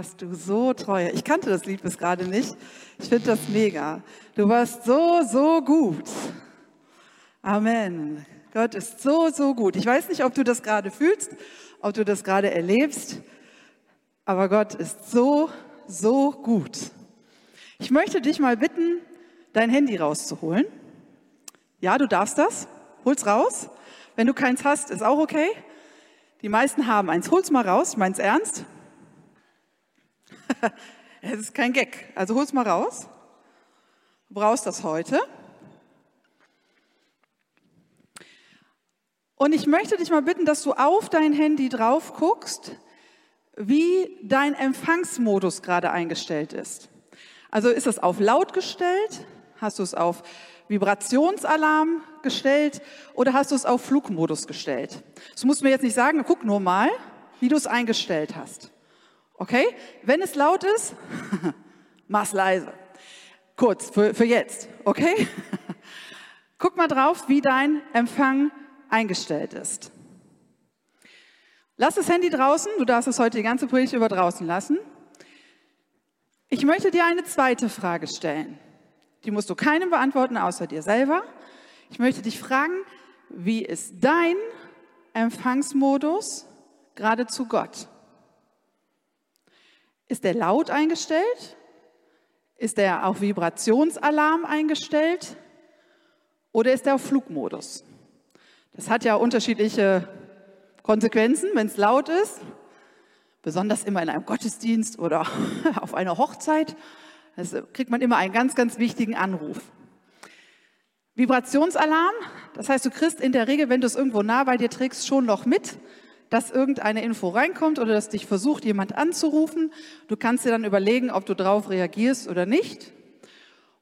warst du so treu. Ich kannte das Lied bis gerade nicht. Ich finde das mega. Du warst so, so gut. Amen. Gott ist so, so gut. Ich weiß nicht, ob du das gerade fühlst, ob du das gerade erlebst, aber Gott ist so, so gut. Ich möchte dich mal bitten, dein Handy rauszuholen. Ja, du darfst das. Hol's raus. Wenn du keins hast, ist auch okay. Die meisten haben eins. Hol's mal raus. Ich mein's ernst. Es ist kein Gag. Also hol's mal raus. Du brauchst das heute. Und ich möchte dich mal bitten, dass du auf dein Handy drauf guckst, wie dein Empfangsmodus gerade eingestellt ist. Also ist es auf laut gestellt? Hast du es auf Vibrationsalarm gestellt oder hast du es auf Flugmodus gestellt? Das musst du mir jetzt nicht sagen, guck nur mal, wie du es eingestellt hast. Okay? Wenn es laut ist, mach's leise. Kurz, für, für jetzt. Okay? Guck mal drauf, wie dein Empfang eingestellt ist. Lass das Handy draußen, du darfst es heute die ganze Predigt über draußen lassen. Ich möchte dir eine zweite Frage stellen. Die musst du keinem beantworten außer dir selber. Ich möchte dich fragen, wie ist dein Empfangsmodus gerade zu Gott? Ist der laut eingestellt? Ist er auf Vibrationsalarm eingestellt? Oder ist er auf Flugmodus? Das hat ja unterschiedliche Konsequenzen, wenn es laut ist, besonders immer in einem Gottesdienst oder auf einer Hochzeit. Da kriegt man immer einen ganz, ganz wichtigen Anruf. Vibrationsalarm, das heißt, du kriegst in der Regel, wenn du es irgendwo nah bei dir trägst, schon noch mit, dass irgendeine Info reinkommt oder dass dich versucht, jemand anzurufen. Du kannst dir dann überlegen, ob du darauf reagierst oder nicht.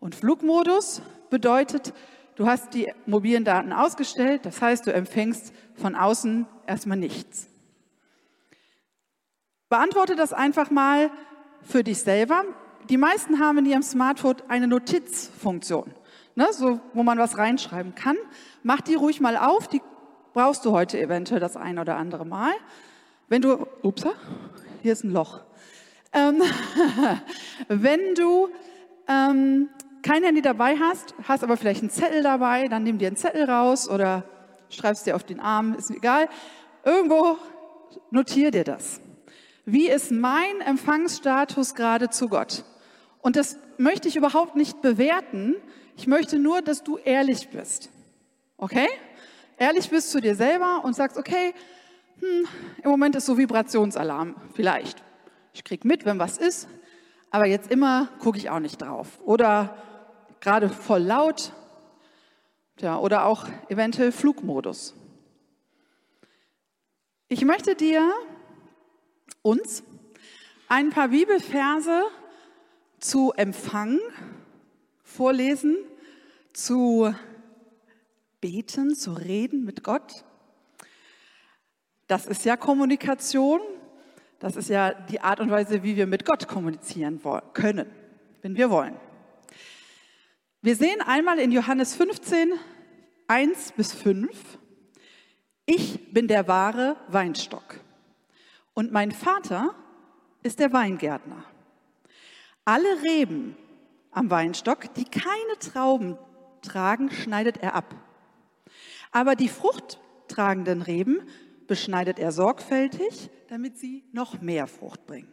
Und Flugmodus bedeutet, Du hast die mobilen Daten ausgestellt, das heißt, du empfängst von außen erstmal nichts. Beantworte das einfach mal für dich selber. Die meisten haben in ihrem Smartphone eine Notizfunktion, ne, so, wo man was reinschreiben kann. Mach die ruhig mal auf, die brauchst du heute eventuell das ein oder andere Mal. Wenn du, ups, hier ist ein Loch. Ähm, wenn du ähm, kein Handy dabei hast, hast aber vielleicht einen Zettel dabei, dann nimm dir einen Zettel raus oder schreibst dir auf den Arm, ist egal. Irgendwo notier dir das. Wie ist mein Empfangsstatus gerade zu Gott? Und das möchte ich überhaupt nicht bewerten. Ich möchte nur, dass du ehrlich bist. Okay? Ehrlich bist zu dir selber und sagst, okay, hm, im Moment ist so Vibrationsalarm, vielleicht. Ich krieg mit, wenn was ist, aber jetzt immer gucke ich auch nicht drauf. Oder gerade voll laut ja, oder auch eventuell Flugmodus. Ich möchte dir, uns, ein paar Bibelverse zu Empfang vorlesen, zu beten, zu reden mit Gott. Das ist ja Kommunikation. Das ist ja die Art und Weise, wie wir mit Gott kommunizieren können, wenn wir wollen. Wir sehen einmal in Johannes 15, 1 bis 5, ich bin der wahre Weinstock und mein Vater ist der Weingärtner. Alle Reben am Weinstock, die keine Trauben tragen, schneidet er ab. Aber die fruchttragenden Reben beschneidet er sorgfältig, damit sie noch mehr Frucht bringen.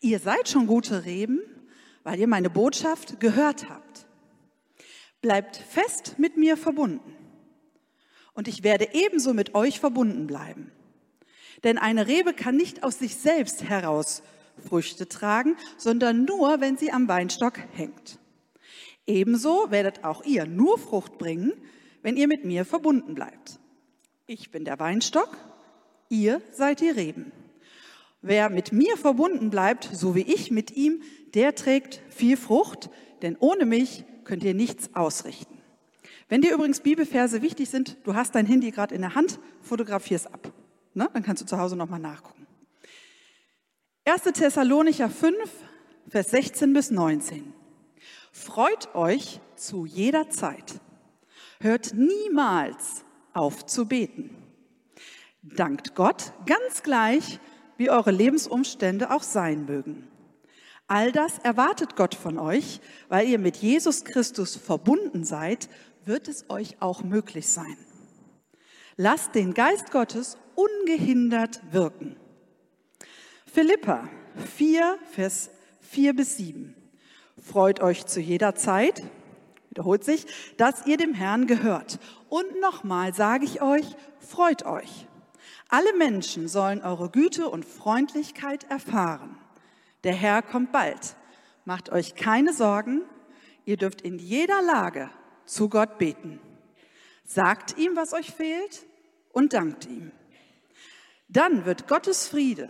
Ihr seid schon gute Reben, weil ihr meine Botschaft gehört habt. Bleibt fest mit mir verbunden. Und ich werde ebenso mit euch verbunden bleiben. Denn eine Rebe kann nicht aus sich selbst heraus Früchte tragen, sondern nur, wenn sie am Weinstock hängt. Ebenso werdet auch ihr nur Frucht bringen, wenn ihr mit mir verbunden bleibt. Ich bin der Weinstock, ihr seid die Reben. Wer mit mir verbunden bleibt, so wie ich mit ihm, der trägt viel Frucht, denn ohne mich könnt ihr nichts ausrichten. Wenn dir übrigens Bibelverse wichtig sind, du hast dein Handy gerade in der Hand, fotografier es ab. Ne? Dann kannst du zu Hause nochmal nachgucken. 1. Thessalonicher 5, Vers 16 bis 19. Freut euch zu jeder Zeit. Hört niemals auf zu beten. Dankt Gott ganz gleich, wie eure Lebensumstände auch sein mögen. All das erwartet Gott von euch, weil ihr mit Jesus Christus verbunden seid, wird es euch auch möglich sein. Lasst den Geist Gottes ungehindert wirken. Philippa 4, Vers 4 bis 7. Freut euch zu jeder Zeit, wiederholt sich, dass ihr dem Herrn gehört. Und nochmal sage ich euch, freut euch. Alle Menschen sollen eure Güte und Freundlichkeit erfahren. Der Herr kommt bald. Macht euch keine Sorgen. Ihr dürft in jeder Lage zu Gott beten. Sagt ihm, was euch fehlt und dankt ihm. Dann wird Gottes Friede,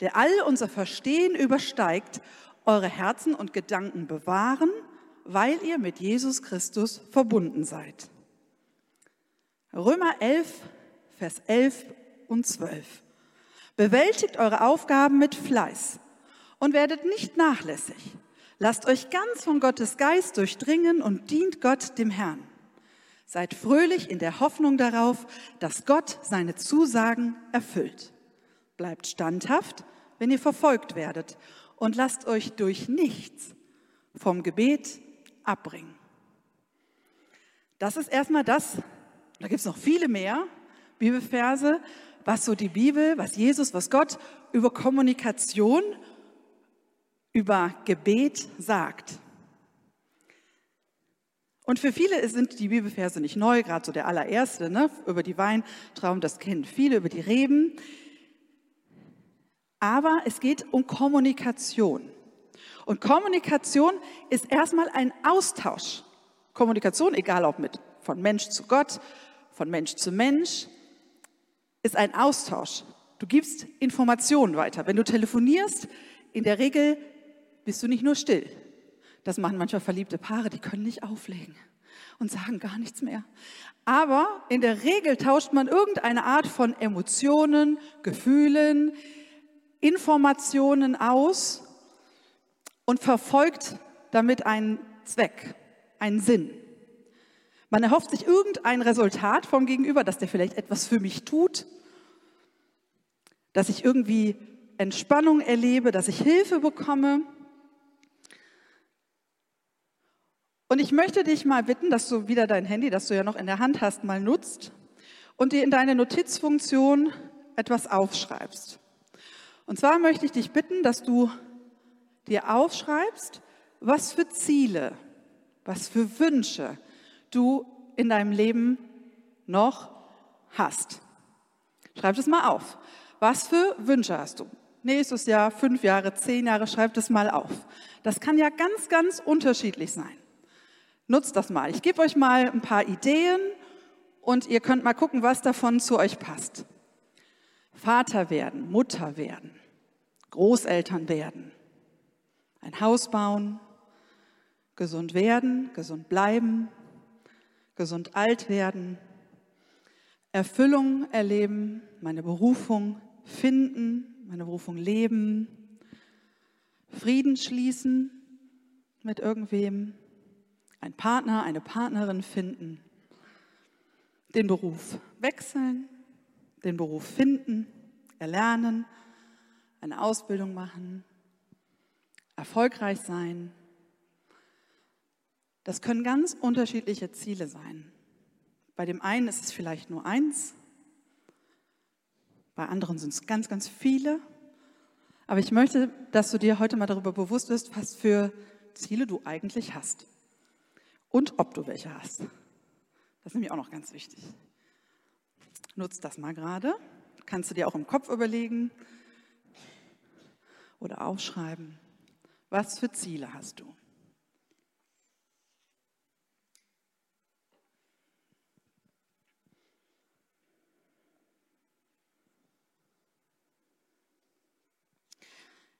der all unser Verstehen übersteigt, eure Herzen und Gedanken bewahren, weil ihr mit Jesus Christus verbunden seid. Römer 11, Vers 11 und 12. Bewältigt eure Aufgaben mit Fleiß und werdet nicht nachlässig. Lasst euch ganz von Gottes Geist durchdringen und dient Gott dem Herrn. Seid fröhlich in der Hoffnung darauf, dass Gott seine Zusagen erfüllt. Bleibt standhaft, wenn ihr verfolgt werdet und lasst euch durch nichts vom Gebet abbringen. Das ist erstmal das, da gibt es noch viele mehr Bibelverse, was so die Bibel, was Jesus, was Gott über Kommunikation, über Gebet sagt. Und für viele sind die Bibelverse nicht neu, gerade so der allererste, ne? über die Weintrauben, das kennen viele, über die Reben. Aber es geht um Kommunikation. Und Kommunikation ist erstmal ein Austausch. Kommunikation, egal ob mit von Mensch zu Gott, von Mensch zu Mensch, ist ein Austausch. Du gibst Informationen weiter. Wenn du telefonierst, in der Regel bist du nicht nur still. Das machen manchmal verliebte Paare, die können nicht auflegen und sagen gar nichts mehr. Aber in der Regel tauscht man irgendeine Art von Emotionen, Gefühlen, Informationen aus und verfolgt damit einen Zweck, einen Sinn. Man erhofft sich irgendein Resultat vom Gegenüber, dass der vielleicht etwas für mich tut, dass ich irgendwie Entspannung erlebe, dass ich Hilfe bekomme. Und ich möchte dich mal bitten, dass du wieder dein Handy, das du ja noch in der Hand hast, mal nutzt und dir in deine Notizfunktion etwas aufschreibst. Und zwar möchte ich dich bitten, dass du dir aufschreibst, was für Ziele, was für Wünsche du in deinem Leben noch hast. Schreib es mal auf. Was für Wünsche hast du? Nächstes Jahr, fünf Jahre, zehn Jahre, schreib das mal auf. Das kann ja ganz, ganz unterschiedlich sein. Nutzt das mal. Ich gebe euch mal ein paar Ideen und ihr könnt mal gucken, was davon zu euch passt. Vater werden, Mutter werden, Großeltern werden, ein Haus bauen, gesund werden, gesund bleiben, gesund alt werden, Erfüllung erleben, meine Berufung finden, meine Berufung leben, Frieden schließen mit irgendwem, einen Partner, eine Partnerin finden, den Beruf wechseln, den Beruf finden, erlernen, eine Ausbildung machen, erfolgreich sein. Das können ganz unterschiedliche Ziele sein. Bei dem einen ist es vielleicht nur eins, bei anderen sind es ganz, ganz viele. Aber ich möchte, dass du dir heute mal darüber bewusst bist, was für Ziele du eigentlich hast und ob du welche hast. Das ist nämlich auch noch ganz wichtig. Nutzt das mal gerade. Kannst du dir auch im Kopf überlegen oder aufschreiben. Was für Ziele hast du?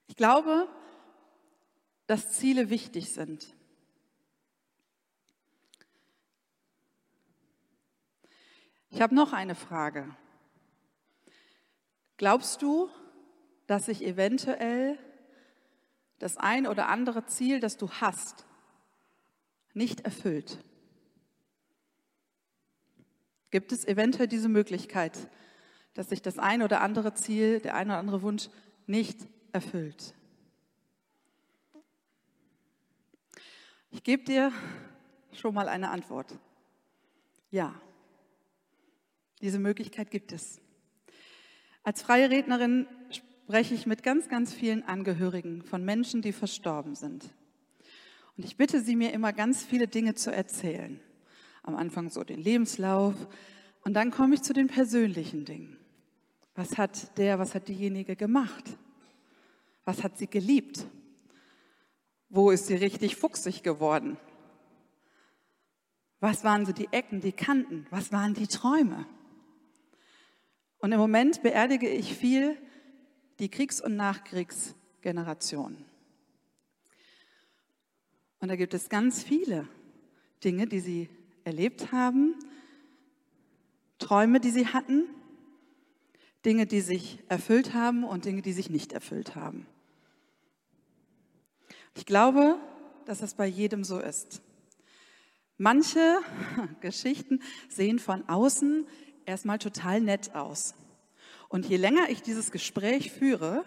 Ich glaube, dass Ziele wichtig sind. Ich habe noch eine Frage. Glaubst du, dass sich eventuell das ein oder andere Ziel, das du hast, nicht erfüllt? Gibt es eventuell diese Möglichkeit, dass sich das ein oder andere Ziel, der ein oder andere Wunsch nicht erfüllt. Ich gebe dir schon mal eine Antwort. Ja, diese Möglichkeit gibt es. Als freie Rednerin spreche ich mit ganz, ganz vielen Angehörigen von Menschen, die verstorben sind. Und ich bitte sie mir immer ganz viele Dinge zu erzählen. Am Anfang so den Lebenslauf und dann komme ich zu den persönlichen Dingen. Was hat der, was hat diejenige gemacht? Was hat sie geliebt? Wo ist sie richtig fuchsig geworden? Was waren so die Ecken, die Kanten? Was waren die Träume? Und im Moment beerdige ich viel die Kriegs- und Nachkriegsgeneration. Und da gibt es ganz viele Dinge, die sie erlebt haben, Träume, die sie hatten, Dinge, die sich erfüllt haben und Dinge, die sich nicht erfüllt haben. Ich glaube, dass das bei jedem so ist. Manche Geschichten sehen von außen erstmal total nett aus. Und je länger ich dieses Gespräch führe,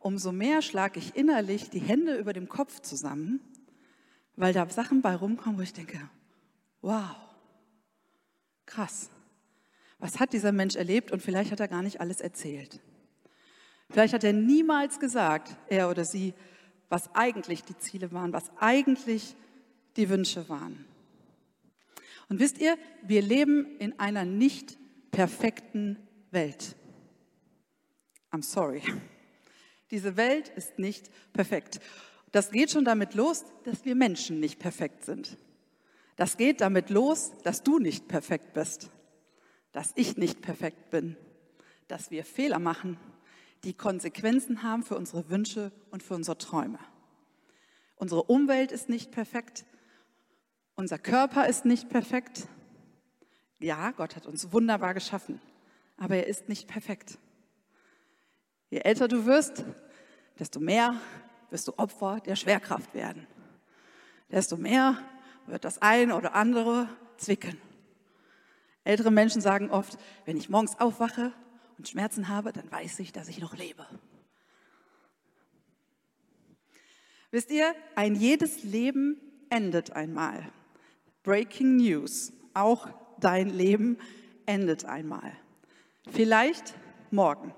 umso mehr schlage ich innerlich die Hände über dem Kopf zusammen, weil da Sachen bei rumkommen, wo ich denke, wow, krass. Was hat dieser Mensch erlebt und vielleicht hat er gar nicht alles erzählt. Vielleicht hat er niemals gesagt, er oder sie, was eigentlich die Ziele waren, was eigentlich die Wünsche waren. Und wisst ihr, wir leben in einer nicht perfekten Welt. I'm sorry. Diese Welt ist nicht perfekt. Das geht schon damit los, dass wir Menschen nicht perfekt sind. Das geht damit los, dass du nicht perfekt bist dass ich nicht perfekt bin, dass wir Fehler machen, die Konsequenzen haben für unsere Wünsche und für unsere Träume. Unsere Umwelt ist nicht perfekt, unser Körper ist nicht perfekt. Ja, Gott hat uns wunderbar geschaffen, aber er ist nicht perfekt. Je älter du wirst, desto mehr wirst du Opfer der Schwerkraft werden. Desto mehr wird das eine oder andere zwicken. Ältere Menschen sagen oft, wenn ich morgens aufwache und Schmerzen habe, dann weiß ich, dass ich noch lebe. Wisst ihr, ein jedes Leben endet einmal. Breaking News. Auch dein Leben endet einmal. Vielleicht morgen.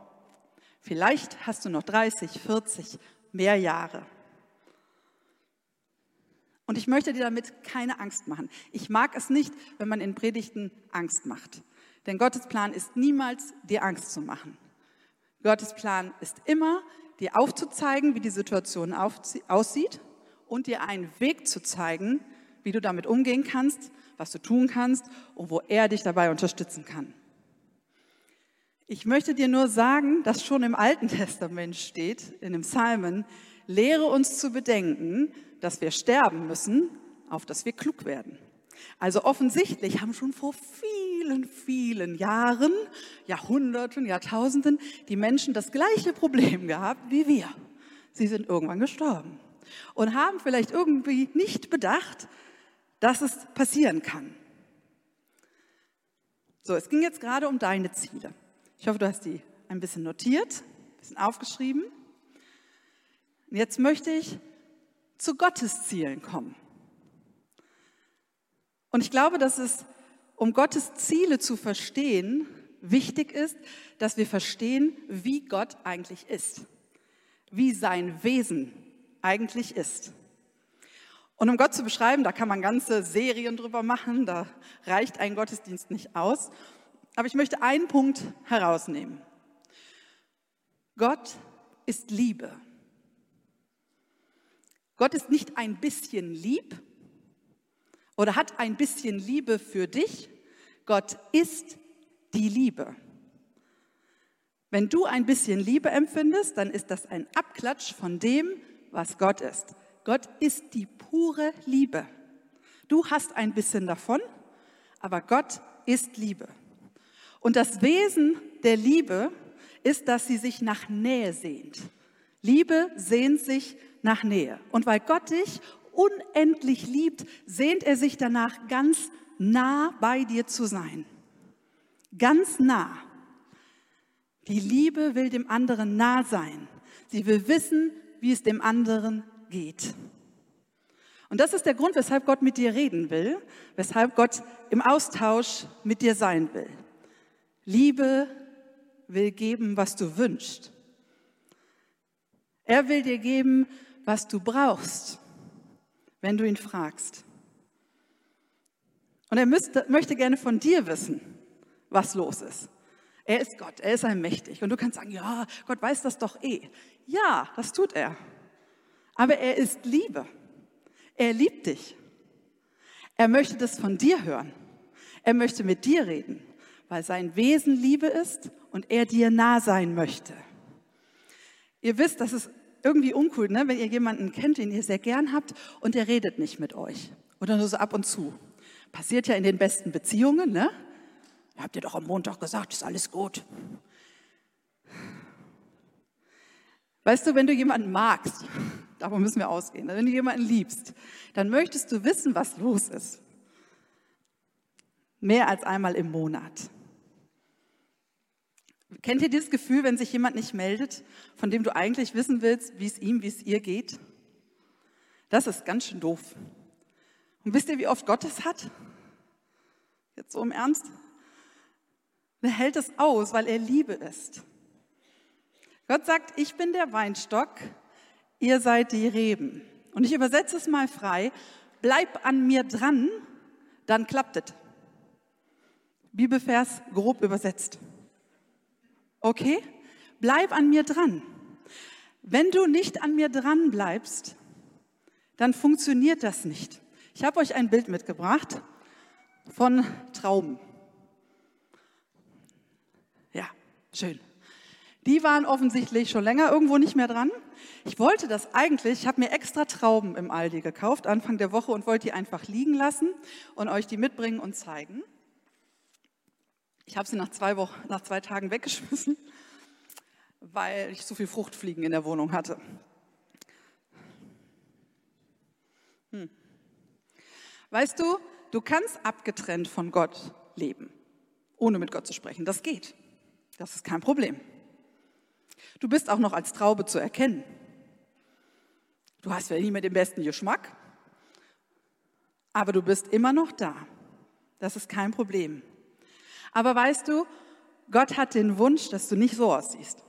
Vielleicht hast du noch 30, 40, mehr Jahre. Und ich möchte dir damit keine Angst machen. Ich mag es nicht, wenn man in Predigten Angst macht. Denn Gottes Plan ist niemals, dir Angst zu machen. Gottes Plan ist immer, dir aufzuzeigen, wie die Situation aussieht und dir einen Weg zu zeigen, wie du damit umgehen kannst, was du tun kannst und wo er dich dabei unterstützen kann. Ich möchte dir nur sagen, dass schon im Alten Testament steht, in dem Psalmen, lehre uns zu bedenken, dass wir sterben müssen, auf dass wir klug werden. Also offensichtlich haben schon vor vielen, vielen Jahren, Jahrhunderten, Jahrtausenden die Menschen das gleiche Problem gehabt wie wir. Sie sind irgendwann gestorben und haben vielleicht irgendwie nicht bedacht, dass es passieren kann. So, es ging jetzt gerade um deine Ziele. Ich hoffe, du hast die ein bisschen notiert, ein bisschen aufgeschrieben. Und jetzt möchte ich zu Gottes Zielen kommen. Und ich glaube, dass es, um Gottes Ziele zu verstehen, wichtig ist, dass wir verstehen, wie Gott eigentlich ist, wie sein Wesen eigentlich ist. Und um Gott zu beschreiben, da kann man ganze Serien drüber machen, da reicht ein Gottesdienst nicht aus. Aber ich möchte einen Punkt herausnehmen. Gott ist Liebe. Gott ist nicht ein bisschen lieb oder hat ein bisschen Liebe für dich. Gott ist die Liebe. Wenn du ein bisschen Liebe empfindest, dann ist das ein Abklatsch von dem, was Gott ist. Gott ist die pure Liebe. Du hast ein bisschen davon, aber Gott ist Liebe. Und das Wesen der Liebe ist, dass sie sich nach Nähe sehnt. Liebe sehnt sich nach Nähe. Und weil Gott dich unendlich liebt, sehnt er sich danach, ganz nah bei dir zu sein. Ganz nah. Die Liebe will dem anderen nah sein. Sie will wissen, wie es dem anderen geht. Und das ist der Grund, weshalb Gott mit dir reden will, weshalb Gott im Austausch mit dir sein will. Liebe will geben, was du wünschst. Er will dir geben, was du brauchst, wenn du ihn fragst. Und er müsste, möchte gerne von dir wissen, was los ist. Er ist Gott, er ist allmächtig. Und du kannst sagen, ja, Gott weiß das doch eh. Ja, das tut er. Aber er ist Liebe. Er liebt dich. Er möchte das von dir hören. Er möchte mit dir reden, weil sein Wesen Liebe ist und er dir nah sein möchte. Ihr wisst, das ist irgendwie uncool, ne? wenn ihr jemanden kennt, den ihr sehr gern habt und der redet nicht mit euch. Oder nur so ab und zu. Passiert ja in den besten Beziehungen, ne? Habt ihr doch am Montag gesagt, ist alles gut. Weißt du, wenn du jemanden magst, davon müssen wir ausgehen, wenn du jemanden liebst, dann möchtest du wissen, was los ist. Mehr als einmal im Monat. Kennt ihr dieses Gefühl, wenn sich jemand nicht meldet, von dem du eigentlich wissen willst, wie es ihm, wie es ihr geht? Das ist ganz schön doof. Und wisst ihr, wie oft Gott es hat? Jetzt so im Ernst? Er hält es aus, weil er Liebe ist. Gott sagt, ich bin der Weinstock, ihr seid die Reben. Und ich übersetze es mal frei, bleib an mir dran, dann klappt es. Bibelvers grob übersetzt. Okay? Bleib an mir dran. Wenn du nicht an mir dran bleibst, dann funktioniert das nicht. Ich habe euch ein Bild mitgebracht von Trauben. Ja, schön. Die waren offensichtlich schon länger irgendwo nicht mehr dran. Ich wollte das eigentlich, ich habe mir extra Trauben im Aldi gekauft Anfang der Woche und wollte die einfach liegen lassen und euch die mitbringen und zeigen. Ich habe sie nach zwei, Wochen, nach zwei Tagen weggeschmissen, weil ich so viel Fruchtfliegen in der Wohnung hatte. Hm. Weißt du, du kannst abgetrennt von Gott leben, ohne mit Gott zu sprechen. Das geht. Das ist kein Problem. Du bist auch noch als Traube zu erkennen. Du hast vielleicht nicht mehr den besten Geschmack, aber du bist immer noch da. Das ist kein Problem. Aber weißt du, Gott hat den Wunsch, dass du nicht so aussiehst.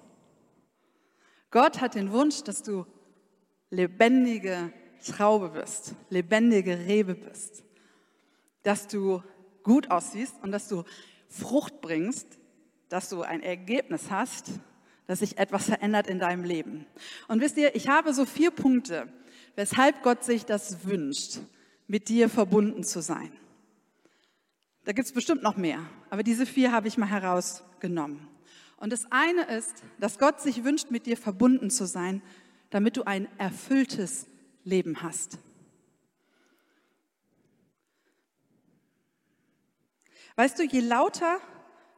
Gott hat den Wunsch, dass du lebendige Traube bist, lebendige Rebe bist, dass du gut aussiehst und dass du Frucht bringst, dass du ein Ergebnis hast, dass sich etwas verändert in deinem Leben. Und wisst ihr, ich habe so vier Punkte, weshalb Gott sich das wünscht, mit dir verbunden zu sein. Da gibt es bestimmt noch mehr, aber diese vier habe ich mal herausgenommen. Und das eine ist, dass Gott sich wünscht, mit dir verbunden zu sein, damit du ein erfülltes Leben hast. Weißt du, je lauter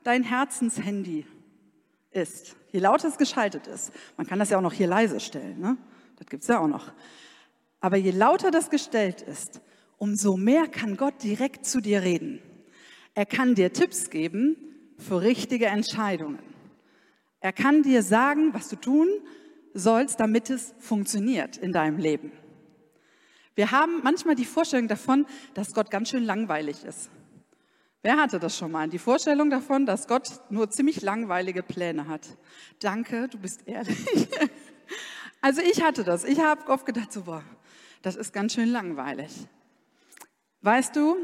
dein Herzenshandy ist, je lauter es geschaltet ist, man kann das ja auch noch hier leise stellen, ne? das gibt es ja auch noch, aber je lauter das gestellt ist, umso mehr kann Gott direkt zu dir reden. Er kann dir Tipps geben für richtige Entscheidungen. Er kann dir sagen, was du tun sollst, damit es funktioniert in deinem Leben. Wir haben manchmal die Vorstellung davon, dass Gott ganz schön langweilig ist. Wer hatte das schon mal? Die Vorstellung davon, dass Gott nur ziemlich langweilige Pläne hat. Danke, du bist ehrlich. Also ich hatte das. Ich habe oft gedacht, so, boah, das ist ganz schön langweilig. Weißt du,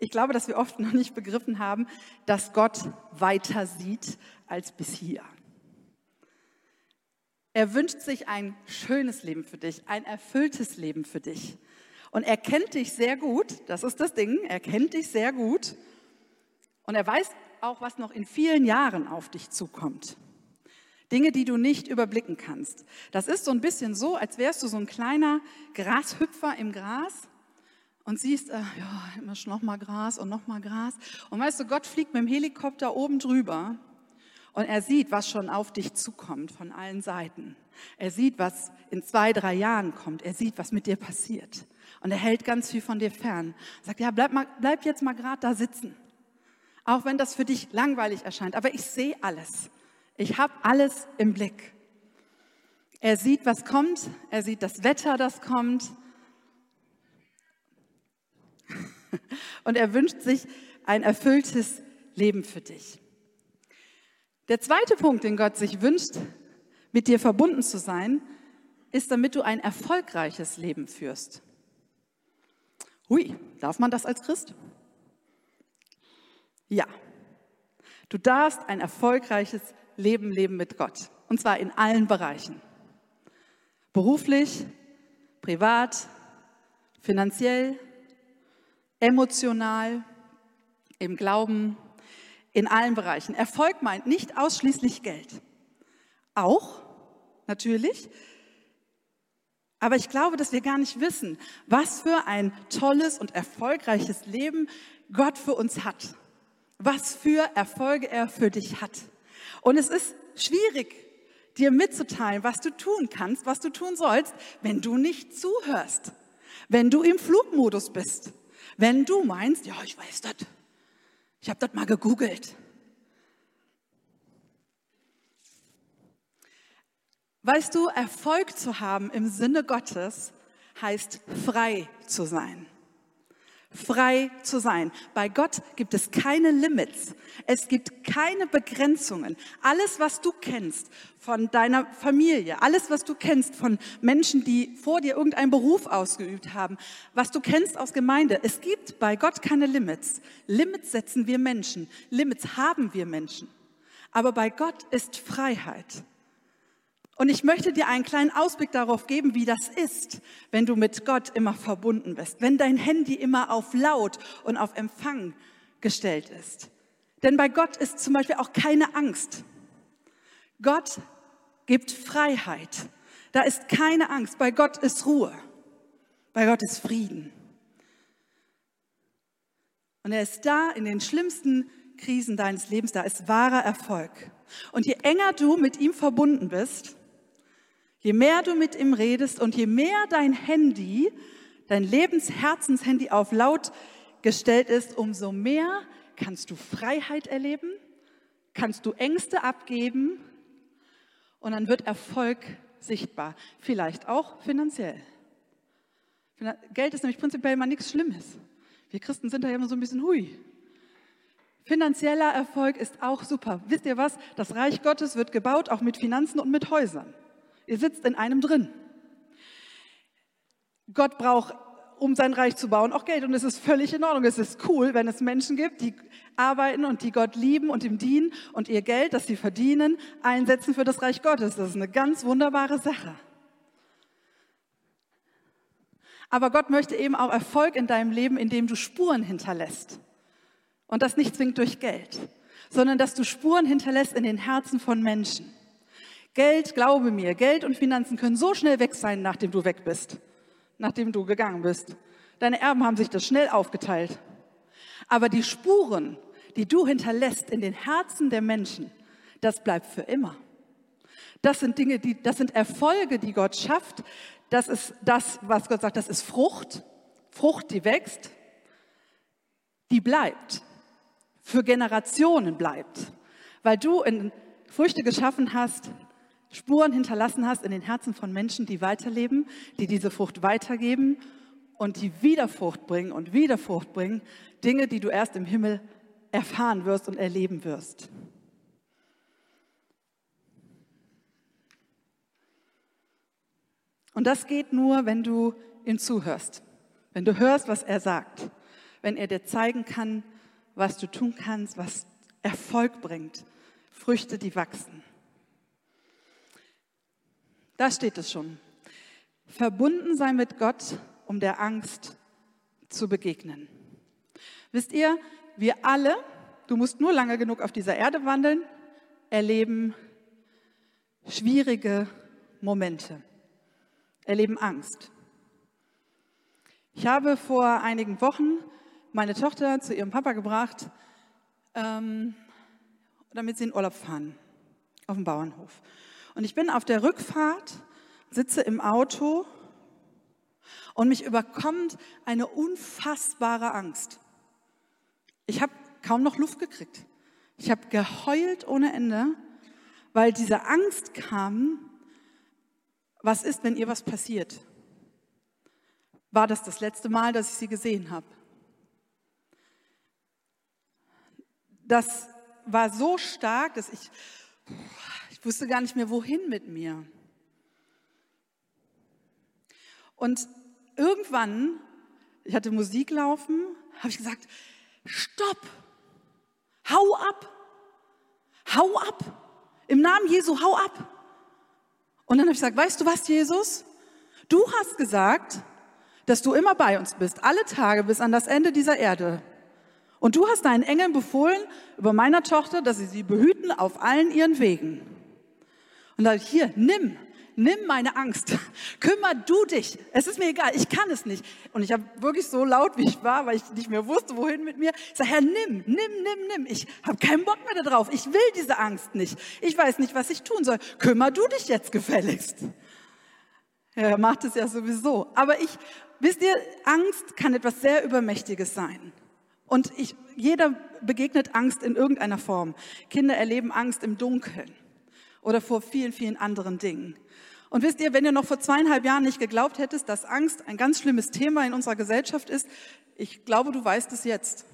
ich glaube, dass wir oft noch nicht begriffen haben, dass Gott weiter sieht als bis hier. Er wünscht sich ein schönes Leben für dich, ein erfülltes Leben für dich. Und er kennt dich sehr gut, das ist das Ding, er kennt dich sehr gut. Und er weiß auch, was noch in vielen Jahren auf dich zukommt. Dinge, die du nicht überblicken kannst. Das ist so ein bisschen so, als wärst du so ein kleiner Grashüpfer im Gras und siehst, äh, ja, immer noch mal Gras und noch mal Gras. Und weißt du, Gott fliegt mit dem Helikopter oben drüber und er sieht, was schon auf dich zukommt von allen Seiten. Er sieht, was in zwei, drei Jahren kommt. Er sieht, was mit dir passiert. Und er hält ganz viel von dir fern. Er sagt, ja, bleib, mal, bleib jetzt mal gerade da sitzen. Auch wenn das für dich langweilig erscheint. Aber ich sehe alles. Ich habe alles im Blick. Er sieht, was kommt. Er sieht das Wetter, das kommt. Und er wünscht sich ein erfülltes Leben für dich. Der zweite Punkt, den Gott sich wünscht, mit dir verbunden zu sein, ist, damit du ein erfolgreiches Leben führst. Hui, darf man das als Christ? Ja. Du darfst ein erfolgreiches Leben leben mit Gott. Und zwar in allen Bereichen. Beruflich, privat, finanziell, emotional, im Glauben, in allen Bereichen. Erfolg meint nicht ausschließlich Geld. Auch, natürlich. Aber ich glaube, dass wir gar nicht wissen, was für ein tolles und erfolgreiches Leben Gott für uns hat. Was für Erfolge er für dich hat. Und es ist schwierig, dir mitzuteilen, was du tun kannst, was du tun sollst, wenn du nicht zuhörst. Wenn du im Flugmodus bist. Wenn du meinst, ja, ich weiß das. Ich habe das mal gegoogelt. Weißt du, Erfolg zu haben im Sinne Gottes heißt frei zu sein. Frei zu sein. Bei Gott gibt es keine Limits. Es gibt keine Begrenzungen. Alles, was du kennst von deiner Familie, alles, was du kennst von Menschen, die vor dir irgendeinen Beruf ausgeübt haben, was du kennst aus Gemeinde, es gibt bei Gott keine Limits. Limits setzen wir Menschen. Limits haben wir Menschen. Aber bei Gott ist Freiheit. Und ich möchte dir einen kleinen Ausblick darauf geben, wie das ist, wenn du mit Gott immer verbunden bist, wenn dein Handy immer auf laut und auf Empfang gestellt ist. Denn bei Gott ist zum Beispiel auch keine Angst. Gott gibt Freiheit. Da ist keine Angst. Bei Gott ist Ruhe. Bei Gott ist Frieden. Und er ist da in den schlimmsten Krisen deines Lebens, da ist wahrer Erfolg. Und je enger du mit ihm verbunden bist, Je mehr du mit ihm redest und je mehr dein Handy, dein Lebensherzenshandy auf laut gestellt ist, umso mehr kannst du Freiheit erleben, kannst du Ängste abgeben und dann wird Erfolg sichtbar, vielleicht auch finanziell. Geld ist nämlich prinzipiell mal nichts Schlimmes. Wir Christen sind da ja immer so ein bisschen hui. Finanzieller Erfolg ist auch super. Wisst ihr was? Das Reich Gottes wird gebaut, auch mit Finanzen und mit Häusern. Ihr sitzt in einem drin. Gott braucht, um sein Reich zu bauen, auch Geld. Und es ist völlig in Ordnung. Es ist cool, wenn es Menschen gibt, die arbeiten und die Gott lieben und ihm dienen und ihr Geld, das sie verdienen, einsetzen für das Reich Gottes. Das ist eine ganz wunderbare Sache. Aber Gott möchte eben auch Erfolg in deinem Leben, indem du Spuren hinterlässt. Und das nicht zwingend durch Geld, sondern dass du Spuren hinterlässt in den Herzen von Menschen. Geld, glaube mir, Geld und Finanzen können so schnell weg sein, nachdem du weg bist, nachdem du gegangen bist. Deine Erben haben sich das schnell aufgeteilt. Aber die Spuren, die du hinterlässt in den Herzen der Menschen, das bleibt für immer. Das sind Dinge, die, das sind Erfolge, die Gott schafft. Das ist das, was Gott sagt, das ist Frucht. Frucht, die wächst, die bleibt. Für Generationen bleibt. Weil du in Früchte geschaffen hast, Spuren hinterlassen hast in den Herzen von Menschen, die weiterleben, die diese Frucht weitergeben und die wieder Frucht bringen und wieder Frucht bringen. Dinge, die du erst im Himmel erfahren wirst und erleben wirst. Und das geht nur, wenn du ihm zuhörst, wenn du hörst, was er sagt, wenn er dir zeigen kann, was du tun kannst, was Erfolg bringt, Früchte, die wachsen. Da steht es schon. Verbunden sein mit Gott, um der Angst zu begegnen. Wisst ihr, wir alle, du musst nur lange genug auf dieser Erde wandeln, erleben schwierige Momente, erleben Angst. Ich habe vor einigen Wochen meine Tochter zu ihrem Papa gebracht, ähm, damit sie in Urlaub fahren, auf dem Bauernhof. Und ich bin auf der Rückfahrt, sitze im Auto und mich überkommt eine unfassbare Angst. Ich habe kaum noch Luft gekriegt. Ich habe geheult ohne Ende, weil diese Angst kam, was ist, wenn ihr was passiert? War das das letzte Mal, dass ich sie gesehen habe? Das war so stark, dass ich, ich wusste gar nicht mehr, wohin mit mir. Und irgendwann, ich hatte Musik laufen, habe ich gesagt, stopp, hau ab, hau ab, im Namen Jesu, hau ab. Und dann habe ich gesagt, weißt du was, Jesus? Du hast gesagt, dass du immer bei uns bist, alle Tage bis an das Ende dieser Erde. Und du hast deinen Engeln befohlen über meiner Tochter, dass sie sie behüten auf allen ihren Wegen. Und da hier, nimm, nimm meine Angst, kümmer du dich. Es ist mir egal, ich kann es nicht. Und ich habe wirklich so laut, wie ich war, weil ich nicht mehr wusste, wohin mit mir. Ich sage, Herr, nimm, nimm, nimm, nimm. Ich habe keinen Bock mehr darauf. Ich will diese Angst nicht. Ich weiß nicht, was ich tun soll. Kümmer du dich jetzt gefälligst. Er macht es ja sowieso. Aber ich, wisst ihr, Angst kann etwas sehr Übermächtiges sein. Und ich, jeder begegnet Angst in irgendeiner Form. Kinder erleben Angst im Dunkeln oder vor vielen, vielen anderen Dingen. Und wisst ihr, wenn ihr noch vor zweieinhalb Jahren nicht geglaubt hättest, dass Angst ein ganz schlimmes Thema in unserer Gesellschaft ist, ich glaube, du weißt es jetzt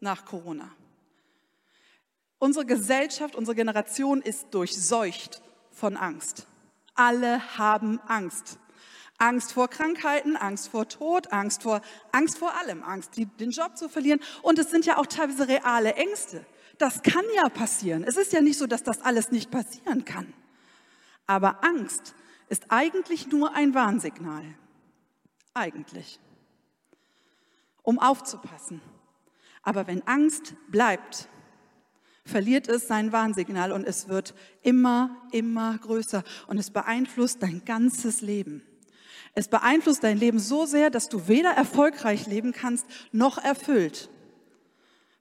nach Corona. Unsere Gesellschaft, unsere Generation ist durchseucht von Angst. Alle haben Angst. Angst vor Krankheiten, Angst vor Tod, Angst vor, Angst vor allem, Angst, den Job zu verlieren. Und es sind ja auch teilweise reale Ängste. Das kann ja passieren. Es ist ja nicht so, dass das alles nicht passieren kann. Aber Angst ist eigentlich nur ein Warnsignal. Eigentlich. Um aufzupassen. Aber wenn Angst bleibt, verliert es sein Warnsignal und es wird immer, immer größer und es beeinflusst dein ganzes Leben. Es beeinflusst dein Leben so sehr, dass du weder erfolgreich leben kannst noch erfüllt.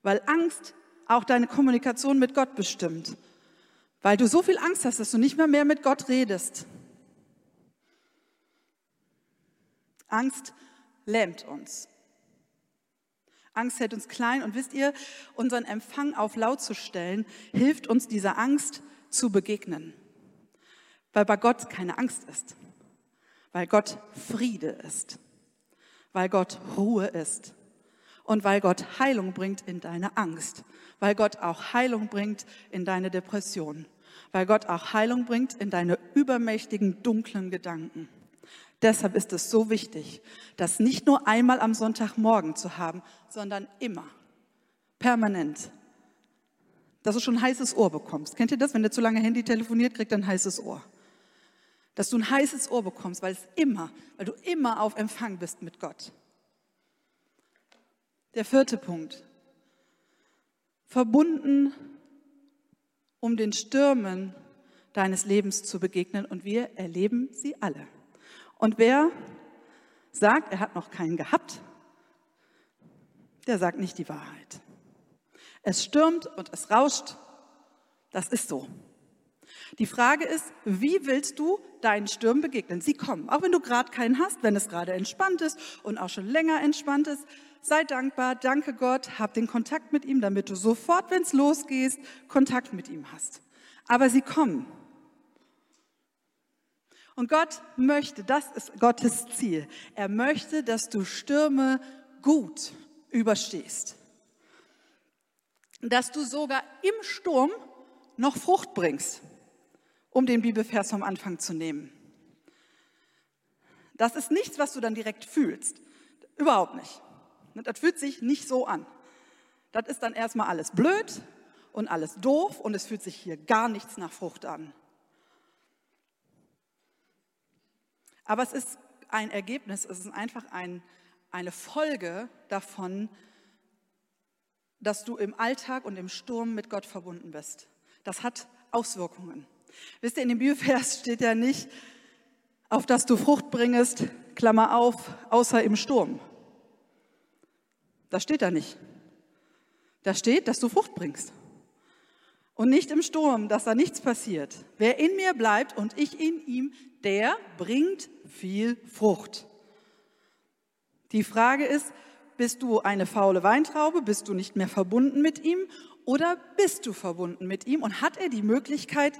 Weil Angst auch deine Kommunikation mit Gott bestimmt. Weil du so viel Angst hast, dass du nicht mehr mehr mit Gott redest. Angst lähmt uns. Angst hält uns klein und wisst ihr, unseren Empfang auf laut zu stellen, hilft uns dieser Angst zu begegnen, weil bei Gott keine Angst ist, weil Gott Friede ist, weil Gott Ruhe ist und weil Gott Heilung bringt in deine Angst, weil Gott auch Heilung bringt in deine Depression, weil Gott auch Heilung bringt in deine übermächtigen dunklen Gedanken. Deshalb ist es so wichtig, das nicht nur einmal am Sonntagmorgen zu haben, sondern immer, permanent. Dass du schon ein heißes Ohr bekommst. Kennt ihr das? Wenn der zu lange Handy telefoniert, kriegt ein heißes Ohr. Dass du ein heißes Ohr bekommst, weil es immer, weil du immer auf Empfang bist mit Gott. Der vierte Punkt. Verbunden, um den Stürmen deines Lebens zu begegnen und wir erleben sie alle. Und wer sagt, er hat noch keinen gehabt, der sagt nicht die Wahrheit. Es stürmt und es rauscht. Das ist so. Die Frage ist, wie willst du deinen Stürmen begegnen? Sie kommen, auch wenn du gerade keinen hast, wenn es gerade entspannt ist und auch schon länger entspannt ist. Sei dankbar, danke Gott, hab den Kontakt mit ihm, damit du sofort, wenn es losgeht, Kontakt mit ihm hast. Aber sie kommen. Und Gott möchte, das ist Gottes Ziel. Er möchte, dass du Stürme gut überstehst. Dass du sogar im Sturm noch Frucht bringst, um den Bibelvers vom Anfang zu nehmen. Das ist nichts, was du dann direkt fühlst. Überhaupt nicht. Das fühlt sich nicht so an. Das ist dann erstmal alles blöd und alles doof und es fühlt sich hier gar nichts nach Frucht an. Aber es ist ein Ergebnis, es ist einfach ein, eine Folge davon, dass du im Alltag und im Sturm mit Gott verbunden bist. Das hat Auswirkungen. Wisst ihr, in dem Bibelvers steht ja nicht, auf dass du Frucht bringest, Klammer auf, außer im Sturm. Das steht da nicht. Da steht, dass du Frucht bringst. Und nicht im Sturm, dass da nichts passiert. Wer in mir bleibt und ich in ihm, der bringt viel Frucht. Die Frage ist, bist du eine faule Weintraube? Bist du nicht mehr verbunden mit ihm? oder bist du verbunden mit ihm und hat er die Möglichkeit,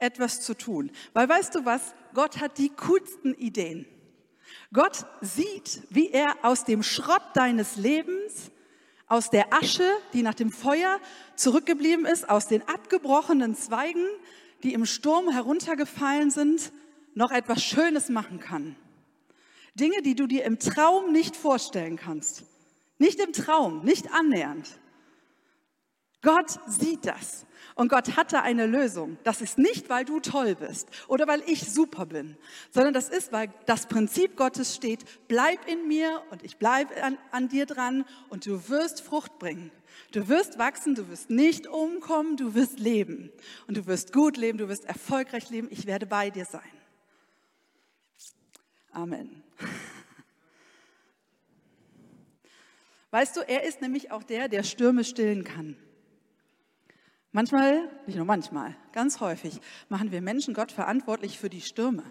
etwas zu tun? Weil weißt du was? Gott hat die coolsten Ideen. Gott sieht, wie er aus dem Schrott deines Lebens, aus der Asche, die nach dem Feuer zurückgeblieben ist, aus den abgebrochenen Zweigen, die im Sturm heruntergefallen sind, noch etwas Schönes machen kann. Dinge, die du dir im Traum nicht vorstellen kannst. Nicht im Traum, nicht annähernd. Gott sieht das. Und Gott hatte eine Lösung. Das ist nicht, weil du toll bist oder weil ich super bin, sondern das ist, weil das Prinzip Gottes steht, bleib in mir und ich bleibe an, an dir dran und du wirst Frucht bringen. Du wirst wachsen, du wirst nicht umkommen, du wirst leben. Und du wirst gut leben, du wirst erfolgreich leben. Ich werde bei dir sein. Amen. Weißt du, er ist nämlich auch der, der Stürme stillen kann. Manchmal, nicht nur manchmal, ganz häufig machen wir Menschen Gott verantwortlich für die Stürme.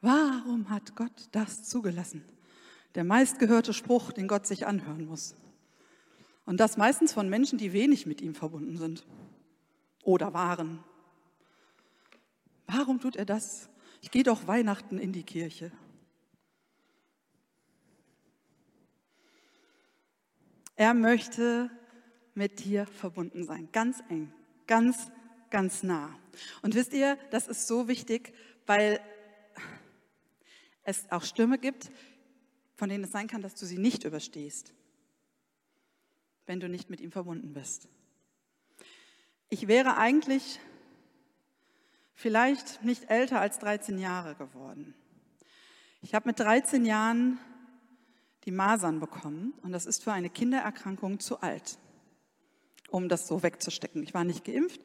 Warum hat Gott das zugelassen? Der meistgehörte Spruch, den Gott sich anhören muss. Und das meistens von Menschen, die wenig mit ihm verbunden sind oder waren. Warum tut er das? Ich gehe doch Weihnachten in die Kirche. Er möchte mit dir verbunden sein. Ganz eng, ganz, ganz nah. Und wisst ihr, das ist so wichtig, weil es auch Stürme gibt, von denen es sein kann, dass du sie nicht überstehst, wenn du nicht mit ihm verbunden bist. Ich wäre eigentlich vielleicht nicht älter als 13 Jahre geworden. Ich habe mit 13 Jahren die Masern bekommen und das ist für eine Kindererkrankung zu alt um das so wegzustecken. Ich war nicht geimpft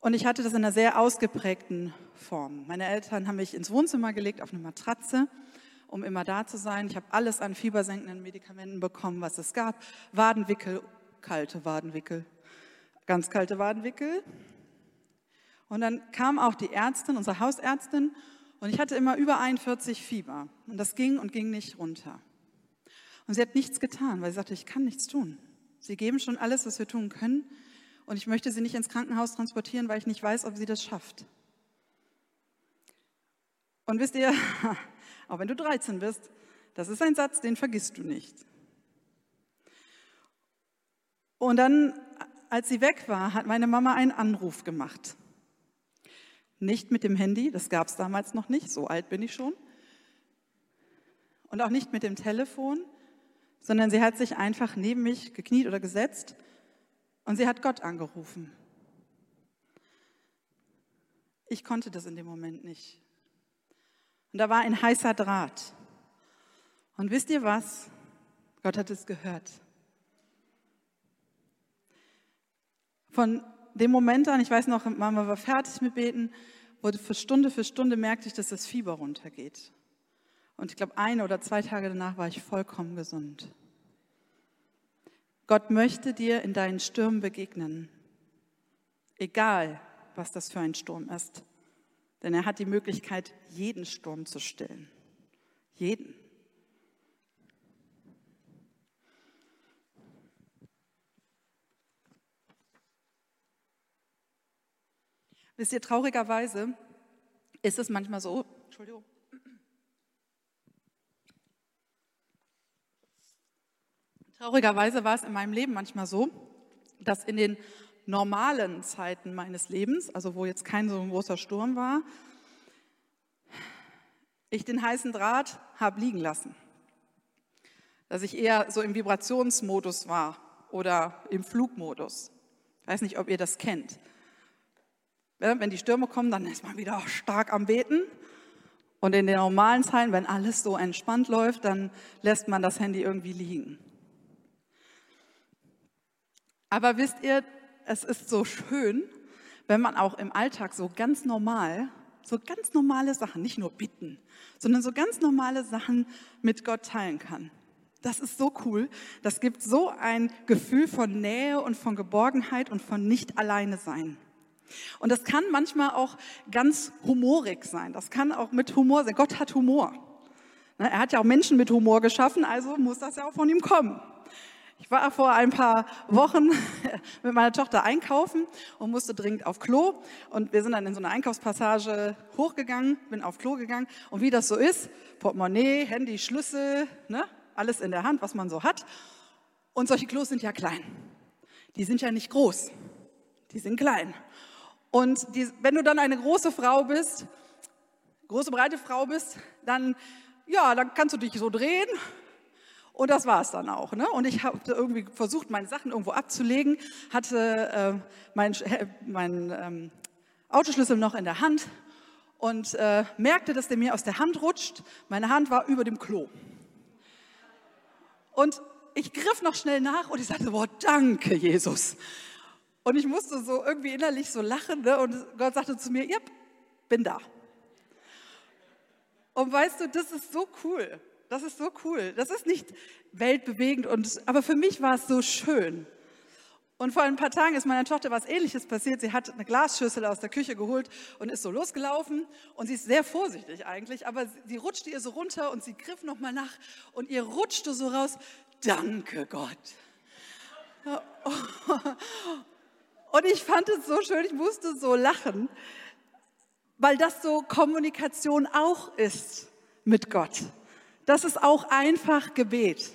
und ich hatte das in einer sehr ausgeprägten Form. Meine Eltern haben mich ins Wohnzimmer gelegt auf eine Matratze, um immer da zu sein. Ich habe alles an fiebersenkenden Medikamenten bekommen, was es gab. Wadenwickel, kalte Wadenwickel, ganz kalte Wadenwickel. Und dann kam auch die Ärztin, unsere Hausärztin, und ich hatte immer über 41 Fieber. Und das ging und ging nicht runter. Und sie hat nichts getan, weil sie sagte, ich kann nichts tun. Sie geben schon alles, was wir tun können. Und ich möchte sie nicht ins Krankenhaus transportieren, weil ich nicht weiß, ob sie das schafft. Und wisst ihr, auch wenn du 13 bist, das ist ein Satz, den vergisst du nicht. Und dann, als sie weg war, hat meine Mama einen Anruf gemacht. Nicht mit dem Handy, das gab es damals noch nicht, so alt bin ich schon. Und auch nicht mit dem Telefon, sondern sie hat sich einfach neben mich gekniet oder gesetzt und sie hat Gott angerufen. Ich konnte das in dem Moment nicht. Und da war ein heißer Draht. Und wisst ihr was? Gott hat es gehört. Von dem Moment an, ich weiß noch, Mama war fertig mit Beten, wurde für Stunde für Stunde merkte ich, dass das Fieber runtergeht. Und ich glaube, eine oder zwei Tage danach war ich vollkommen gesund. Gott möchte dir in deinen Stürmen begegnen, egal was das für ein Sturm ist. Denn er hat die Möglichkeit, jeden Sturm zu stillen. Jeden. Wisst ihr, traurigerweise ist es manchmal so, Entschuldigung, Traurigerweise war es in meinem Leben manchmal so, dass in den normalen Zeiten meines Lebens, also wo jetzt kein so ein großer Sturm war, ich den heißen Draht habe liegen lassen. Dass ich eher so im Vibrationsmodus war oder im Flugmodus. Ich weiß nicht, ob ihr das kennt. Wenn die Stürme kommen, dann ist man wieder stark am Beten. Und in den normalen Zeiten, wenn alles so entspannt läuft, dann lässt man das Handy irgendwie liegen. Aber wisst ihr, es ist so schön, wenn man auch im Alltag so ganz normal, so ganz normale Sachen, nicht nur bitten, sondern so ganz normale Sachen mit Gott teilen kann. Das ist so cool. Das gibt so ein Gefühl von Nähe und von Geborgenheit und von nicht alleine sein. Und das kann manchmal auch ganz humorig sein. Das kann auch mit Humor sein. Gott hat Humor. Er hat ja auch Menschen mit Humor geschaffen, also muss das ja auch von ihm kommen. Ich war vor ein paar Wochen mit meiner Tochter einkaufen und musste dringend auf Klo. Und wir sind dann in so eine Einkaufspassage hochgegangen, bin auf Klo gegangen. Und wie das so ist, Portemonnaie, Handy, Schlüssel, ne? alles in der Hand, was man so hat. Und solche Klos sind ja klein. Die sind ja nicht groß. Die sind klein. Und die, wenn du dann eine große Frau bist, große breite Frau bist, dann ja, dann kannst du dich so drehen und das war es dann auch. Ne? Und ich habe irgendwie versucht, meine Sachen irgendwo abzulegen, hatte äh, meinen mein, ähm, Autoschlüssel noch in der Hand und äh, merkte, dass der mir aus der Hand rutscht. Meine Hand war über dem Klo. Und ich griff noch schnell nach und ich sagte, boah, danke, Jesus. Und ich musste so irgendwie innerlich so lachen. Ne? Und Gott sagte zu mir, ja, bin da. Und weißt du, das ist so cool. Das ist so cool. Das ist nicht weltbewegend, und, aber für mich war es so schön. Und vor ein paar Tagen ist meiner Tochter was Ähnliches passiert. Sie hat eine Glasschüssel aus der Küche geholt und ist so losgelaufen. Und sie ist sehr vorsichtig eigentlich, aber sie rutschte ihr so runter und sie griff nochmal nach und ihr rutschte so raus, danke Gott. Und ich fand es so schön, ich musste so lachen, weil das so Kommunikation auch ist mit Gott. Das ist auch einfach Gebet.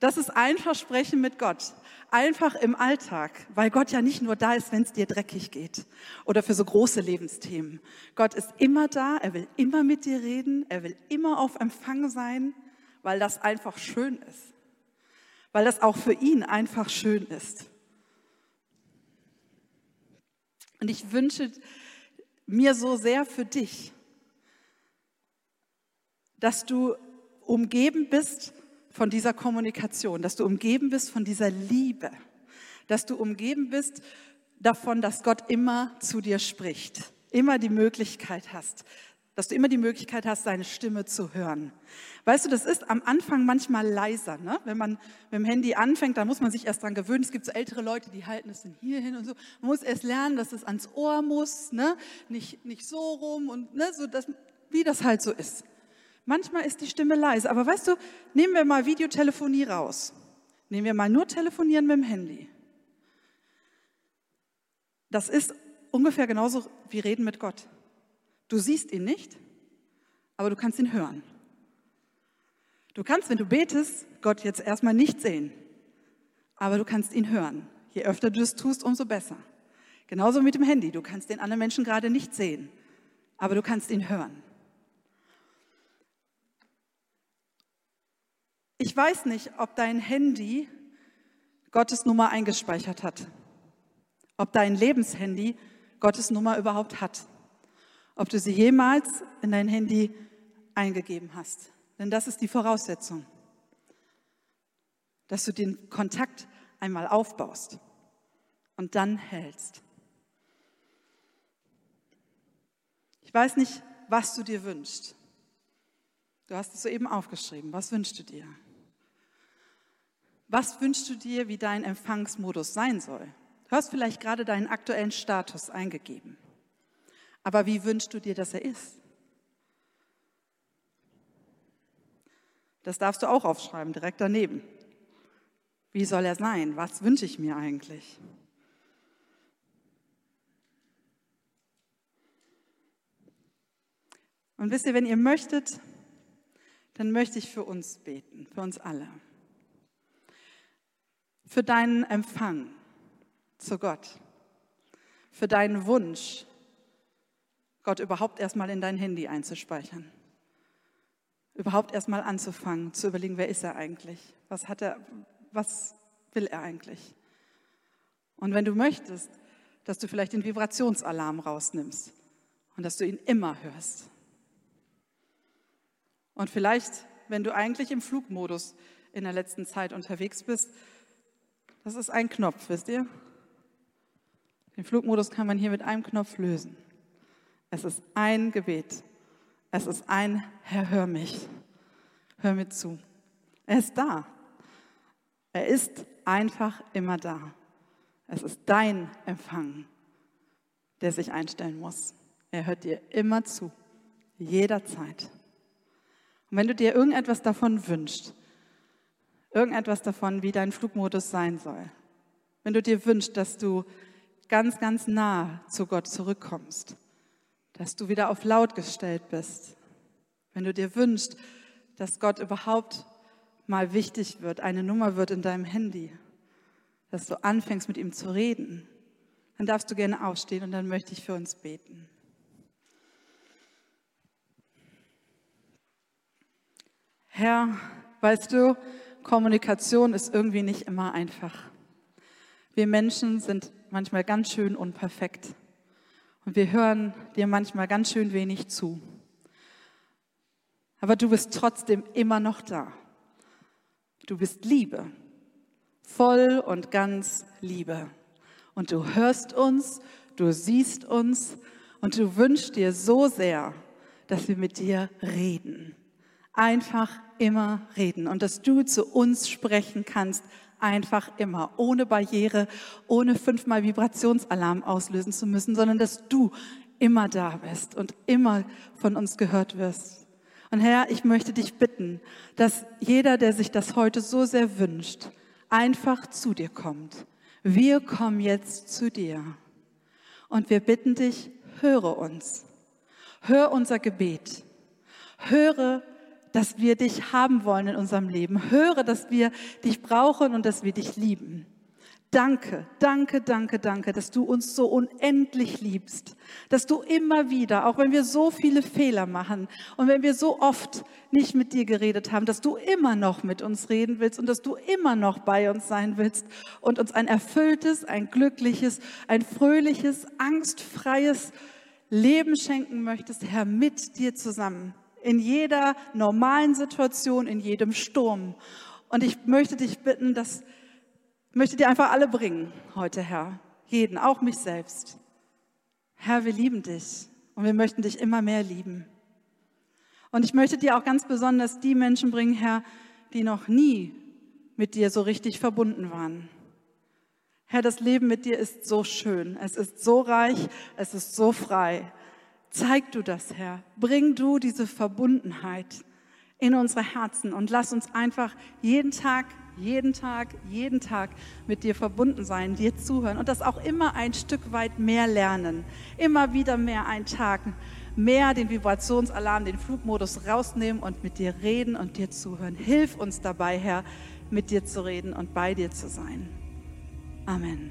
Das ist einfach Sprechen mit Gott. Einfach im Alltag, weil Gott ja nicht nur da ist, wenn es dir dreckig geht oder für so große Lebensthemen. Gott ist immer da, er will immer mit dir reden, er will immer auf Empfang sein, weil das einfach schön ist. Weil das auch für ihn einfach schön ist. Und ich wünsche mir so sehr für dich, dass du umgeben bist von dieser Kommunikation, dass du umgeben bist von dieser Liebe, dass du umgeben bist davon, dass Gott immer zu dir spricht, immer die Möglichkeit hast, dass du immer die Möglichkeit hast, seine Stimme zu hören. Weißt du, das ist am Anfang manchmal leiser. Ne? Wenn man mit dem Handy anfängt, dann muss man sich erst dran gewöhnen. Es gibt so ältere Leute, die halten es dann hier hin und so. Man muss erst lernen, dass es ans Ohr muss, ne? nicht, nicht so rum und ne? so, dass, wie das halt so ist. Manchmal ist die Stimme leise, aber weißt du, nehmen wir mal Videotelefonie raus. Nehmen wir mal nur telefonieren mit dem Handy. Das ist ungefähr genauso wie reden mit Gott. Du siehst ihn nicht, aber du kannst ihn hören. Du kannst, wenn du betest, Gott jetzt erstmal nicht sehen, aber du kannst ihn hören. Je öfter du das tust, umso besser. Genauso mit dem Handy. Du kannst den anderen Menschen gerade nicht sehen, aber du kannst ihn hören. Ich weiß nicht, ob dein Handy Gottes Nummer eingespeichert hat. Ob dein Lebenshandy Gottes Nummer überhaupt hat. Ob du sie jemals in dein Handy eingegeben hast. Denn das ist die Voraussetzung. Dass du den Kontakt einmal aufbaust und dann hältst. Ich weiß nicht, was du dir wünschst. Du hast es soeben aufgeschrieben. Was wünschst du dir? Was wünschst du dir, wie dein Empfangsmodus sein soll? Du hast vielleicht gerade deinen aktuellen Status eingegeben. Aber wie wünschst du dir, dass er ist? Das darfst du auch aufschreiben, direkt daneben. Wie soll er sein? Was wünsche ich mir eigentlich? Und wisst ihr, wenn ihr möchtet, dann möchte ich für uns beten, für uns alle für deinen Empfang zu Gott, für deinen Wunsch, Gott überhaupt erstmal in dein Handy einzuspeichern, überhaupt erstmal anzufangen, zu überlegen, wer ist er eigentlich, was hat er, was will er eigentlich. Und wenn du möchtest, dass du vielleicht den Vibrationsalarm rausnimmst und dass du ihn immer hörst. Und vielleicht, wenn du eigentlich im Flugmodus in der letzten Zeit unterwegs bist, das ist ein Knopf, wisst ihr? Den Flugmodus kann man hier mit einem Knopf lösen. Es ist ein Gebet. Es ist ein Herr, hör mich. Hör mir zu. Er ist da. Er ist einfach immer da. Es ist dein Empfang, der sich einstellen muss. Er hört dir immer zu, jederzeit. Und wenn du dir irgendetwas davon wünschst, irgendetwas davon, wie dein Flugmodus sein soll. Wenn du dir wünschst, dass du ganz, ganz nah zu Gott zurückkommst, dass du wieder auf laut gestellt bist, wenn du dir wünschst, dass Gott überhaupt mal wichtig wird, eine Nummer wird in deinem Handy, dass du anfängst mit ihm zu reden, dann darfst du gerne aufstehen und dann möchte ich für uns beten. Herr, weißt du, Kommunikation ist irgendwie nicht immer einfach. Wir Menschen sind manchmal ganz schön unperfekt und wir hören dir manchmal ganz schön wenig zu. Aber du bist trotzdem immer noch da. Du bist Liebe, voll und ganz Liebe. Und du hörst uns, du siehst uns und du wünschst dir so sehr, dass wir mit dir reden einfach immer reden und dass du zu uns sprechen kannst, einfach immer, ohne Barriere, ohne fünfmal Vibrationsalarm auslösen zu müssen, sondern dass du immer da bist und immer von uns gehört wirst. Und Herr, ich möchte dich bitten, dass jeder, der sich das heute so sehr wünscht, einfach zu dir kommt. Wir kommen jetzt zu dir. Und wir bitten dich, höre uns. Hör unser Gebet. Höre dass wir dich haben wollen in unserem Leben. Höre, dass wir dich brauchen und dass wir dich lieben. Danke, danke, danke, danke, dass du uns so unendlich liebst, dass du immer wieder, auch wenn wir so viele Fehler machen und wenn wir so oft nicht mit dir geredet haben, dass du immer noch mit uns reden willst und dass du immer noch bei uns sein willst und uns ein erfülltes, ein glückliches, ein fröhliches, angstfreies Leben schenken möchtest, Herr, mit dir zusammen in jeder normalen Situation, in jedem Sturm. Und ich möchte dich bitten, dass möchte dir einfach alle bringen heute, Herr. Jeden, auch mich selbst. Herr, wir lieben dich und wir möchten dich immer mehr lieben. Und ich möchte dir auch ganz besonders die Menschen bringen, Herr, die noch nie mit dir so richtig verbunden waren. Herr, das Leben mit dir ist so schön, es ist so reich, es ist so frei. Zeig du das, Herr. Bring du diese Verbundenheit in unsere Herzen und lass uns einfach jeden Tag, jeden Tag, jeden Tag mit dir verbunden sein, dir zuhören und das auch immer ein Stück weit mehr lernen. Immer wieder mehr einen Tag, mehr den Vibrationsalarm, den Flugmodus rausnehmen und mit dir reden und dir zuhören. Hilf uns dabei, Herr, mit dir zu reden und bei dir zu sein. Amen.